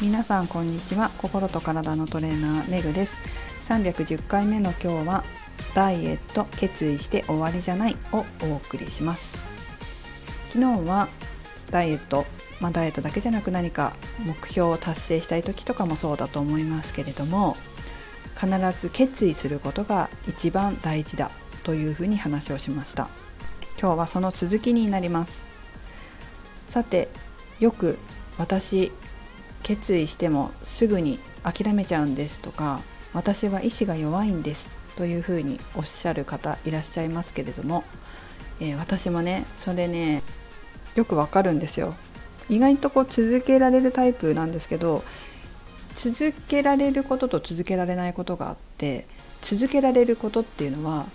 皆さんこんにちは。心と体のトレーナーめぐです。310回目の今日はダイエット決意して終わりじゃないをお送りします。昨日はダイエットまあ、ダイエットだけじゃなく何か目標を達成したい時とかもそうだと思いますけれども必ず決意することが一番大事だというふうに話をしました。今日はその続きになります。さてよく私決意してもすぐに諦めちゃうんですとか私は意志が弱いんですというふうにおっしゃる方いらっしゃいますけれども、えー、私もねそれねよくわかるんですよ意外とこう続けられるタイプなんですけど続けられることと続けられないことがあって続けられることっていうのは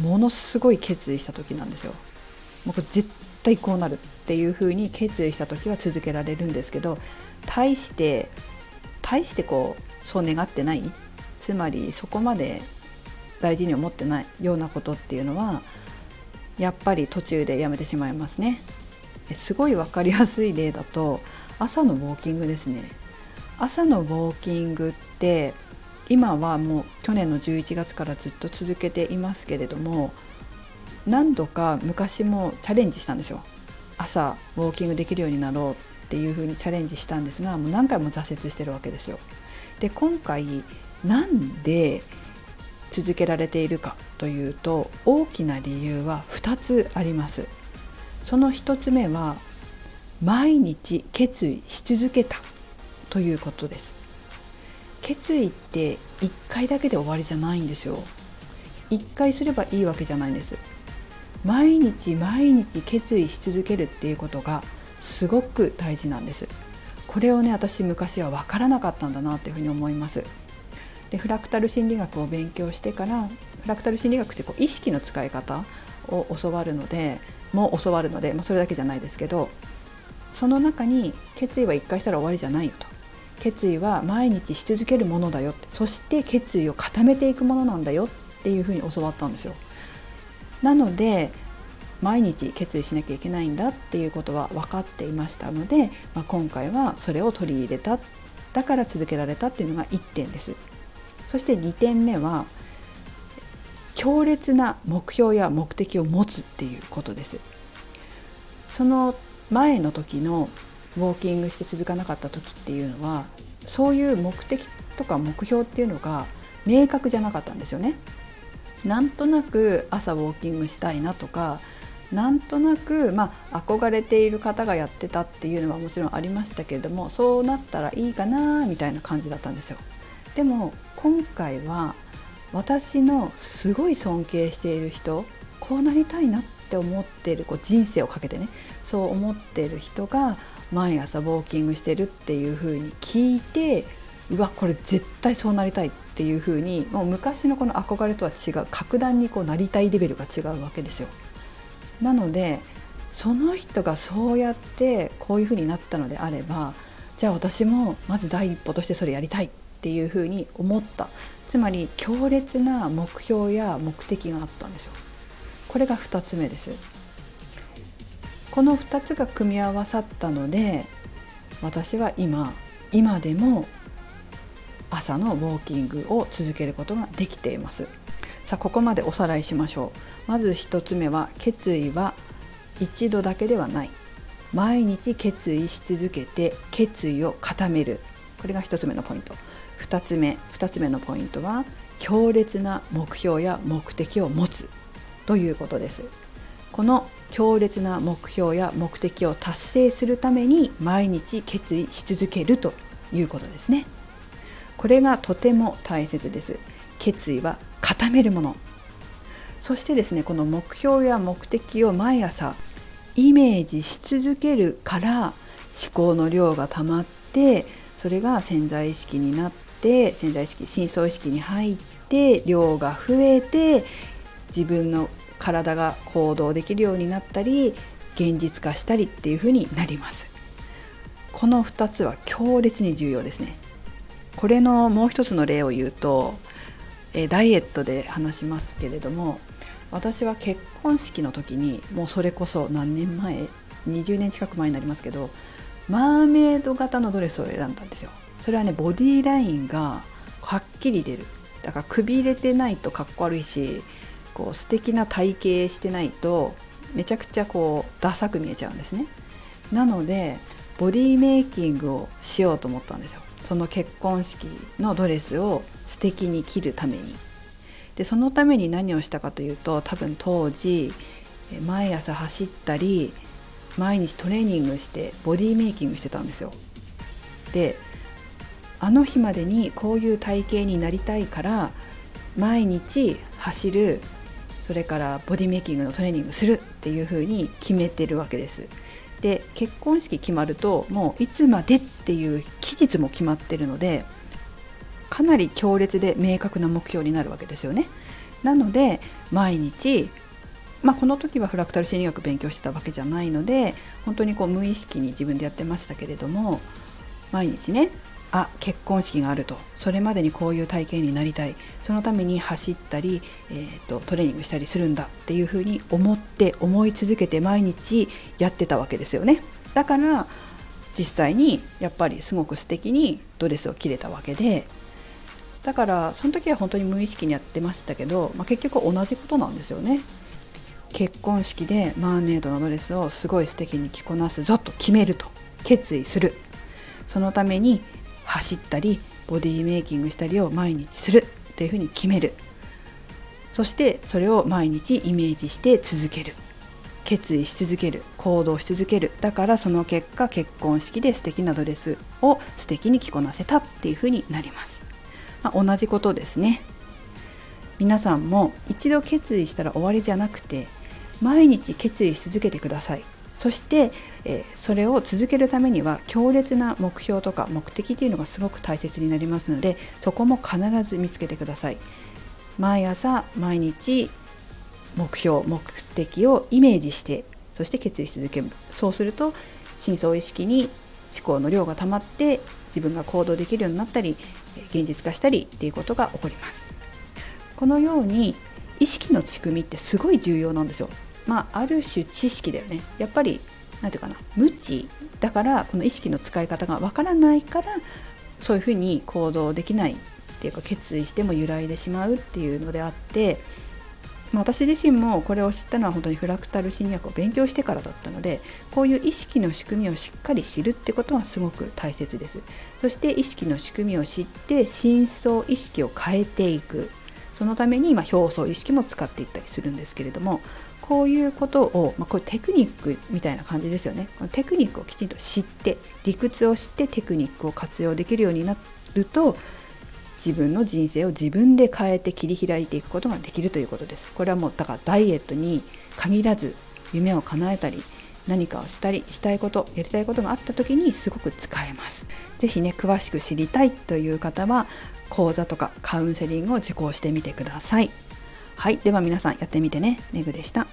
ものすごい決意した時なんですよ。もうこれ絶対こうなるっていうふうに決意した時は続けられるんですけど対して対してこうそう願ってない。つまりそこまで大事に思ってないようなことっていうのはやっぱり途中でやめてしまいますね。すごい分かりやすい例だと朝のウォーキングですね。朝のウォーキングって今はもう去年の11月からずっと続けていますけれども何度か昔もチャレンジしたんですよ。朝ウォーキングできるようになろうっていうふうにチャレンジしたんですがもう何回も挫折してるわけですよ。で今回なんで続けられているかというと大きな理由は2つあります。その1つ目は毎日決意し続けたということです。決意って1回だけで終わりじゃないんですよ。1回すればいいわけじゃないんです。毎日毎日決意し続けるっていうことがすごく大事なんです。これをね私昔は分からなかったんだなっていうふうに思います。でフラクタル心理学を勉強してからフラクタル心理学ってこう意識の使い方を教わるのでもう教わるので、まあ、それだけじゃないですけどその中に決意は1回したら終わりじゃないよと。決意は毎日し続けるものだよそして決意を固めていくものなんだよっていうふうに教わったんですよ。なので毎日決意しなきゃいけないんだっていうことは分かっていましたので、まあ、今回はそれを取り入れた。だから続けられたっていうのが1点です。そして2点目は強烈な目標や目的を持つっていうことです。その前の時のウォーキングして続かなかった時っていうのはそういう目的とか目標っていうのが明確じゃなかったんですよね。なんとなく朝ウォーキングしたいなとかなんとなく、まあ、憧れている方がやってたっていうのはもちろんありましたけれどもそうなったらいいかなみたいな感じだったんですよ。でも今回は私のすごい尊敬している人こうなりたいなって思っているこう人生をかけてねそう思っている人が毎朝ウォーキングしてるっていう風に聞いてうわこれ絶対そうなりたいっていう風にもう昔のこの憧れとは違う格段にこうなりたいレベルが違うわけですよ。なのでその人がそうやってこういう風になったのであればじゃあ私もまず第一歩としてそれやりたいっていう風に思った。つまり強烈な目標や目的があったんですよ。これが2つ目です。この2つが組み合わさったので私は今今でも朝のウォーキングを続けることができています。さあここまでおさらいしましょう。まず1つ目は決意は一度だけではない。毎日決意し続けて決意を固める。これが1つ目のポイント。2つ目2つ目のポイントは強烈な目標や目的を持つ。ということです。この強烈な目標や目的を達成するために毎日決意し続けるということですね。これがとても大切です。決意は固めるもの。そしてですねこの目標や目的を毎朝イメージし続けるから思考の量が溜まってそれが潜在意識になって潜在意識深層意識に入って量が増えて自分の体が行動できるようになったり現実化したりっていう風になります。この2つは強烈に重要ですね。これのもう一つの例を言うとえダイエットで話しますけれども私は結婚式の時にもうそれこそ何年前20年近く前になりますけどマーメイド型のドレスを選んだんですよ。それはねボディラインがはっきり出る。だからくび入れてないとかっこ悪いしこう素敵な体型してないとめちゃくちゃこうダサく見えちゃうんですね。なのでボディメイキングをしようと思ったんですよ。その結婚式のドレスを素敵に着るために。でそのために何をしたかというと多分当時毎朝走ったり毎日トレーニングしてボディメイキングしてたんですよ。であの日までにこういう体型になりたいから毎日走るそれからボディメイキングのトレーニングするっていう風に決めてるわけです。で結婚式決まるともういつまでっていう期日も決まってるのでかなり強烈で明確な目標になるわけですよね。なので毎日まあ、この時はフラクタル心理学勉強してたわけじゃないので本当にこう無意識に自分でやってましたけれども毎日ねあ結婚式があると。それまでにこういう体型になりたい。そのために走ったり、えーと、トレーニングしたりするんだっていうふうに思って思い続けて毎日やってたわけですよね。だから実際にやっぱりすごく素敵にドレスを着れたわけで。だからその時は本当に無意識にやってましたけど、まあ、結局同じことなんですよね。結婚式でマーメイドのドレスをすごい素敵に着こなすぞと決めると決意する。そのために走ったりボディメイキングしたりを毎日するっていうふうに決める。そしてそれを毎日イメージして続ける。決意し続ける。行動し続ける。だからその結果結婚式で素敵なドレスを素敵に着こなせたっていうふうになります、まあ、同じことですね。皆さんも一度決意したら終わりじゃなくて毎日決意し続けてください。そして、えー、それを続けるためには強烈な目標とか目的っていうのがすごく大切になりますのでそこも必ず見つけてください。毎朝毎日目標目的をイメージしてそして決意し続ける。そうすると深層意識に思考の量が溜まって自分が行動できるようになったり現実化したりっていうことが起こります。このように意識の仕組みってすごい重要なんですよ。まあ、ある種知識だよね。やっぱり何て言うかな。無知だからこの意識の使い方がわからないからそういうふうに行動できないっていうか決意しても揺らいでしまうっていうのであって、まあ、私自身もこれを知ったのは本当にフラクタル心理学を勉強してからだったのでこういう意識の仕組みをしっかり知るってことはすごく大切です。そして意識の仕組みを知って深層意識を変えていく。そのために今表層意識も使っていったりするんですけれどもこういうことを、まあ、これテクニックみたいな感じですよね。このテクニックをきちんと知って理屈を知ってテクニックを活用できるようになると自分の人生を自分で変えて切り開いていくことができるということです。これはもうだからダイエットに限らず夢を叶えたり何かをしたりしたいことやりたいことがあった時にすごく使えます。是非ね詳しく知りたいという方は講座とかカウンセリングを受講してみてください。はい。では皆さんやってみてね。めぐでした。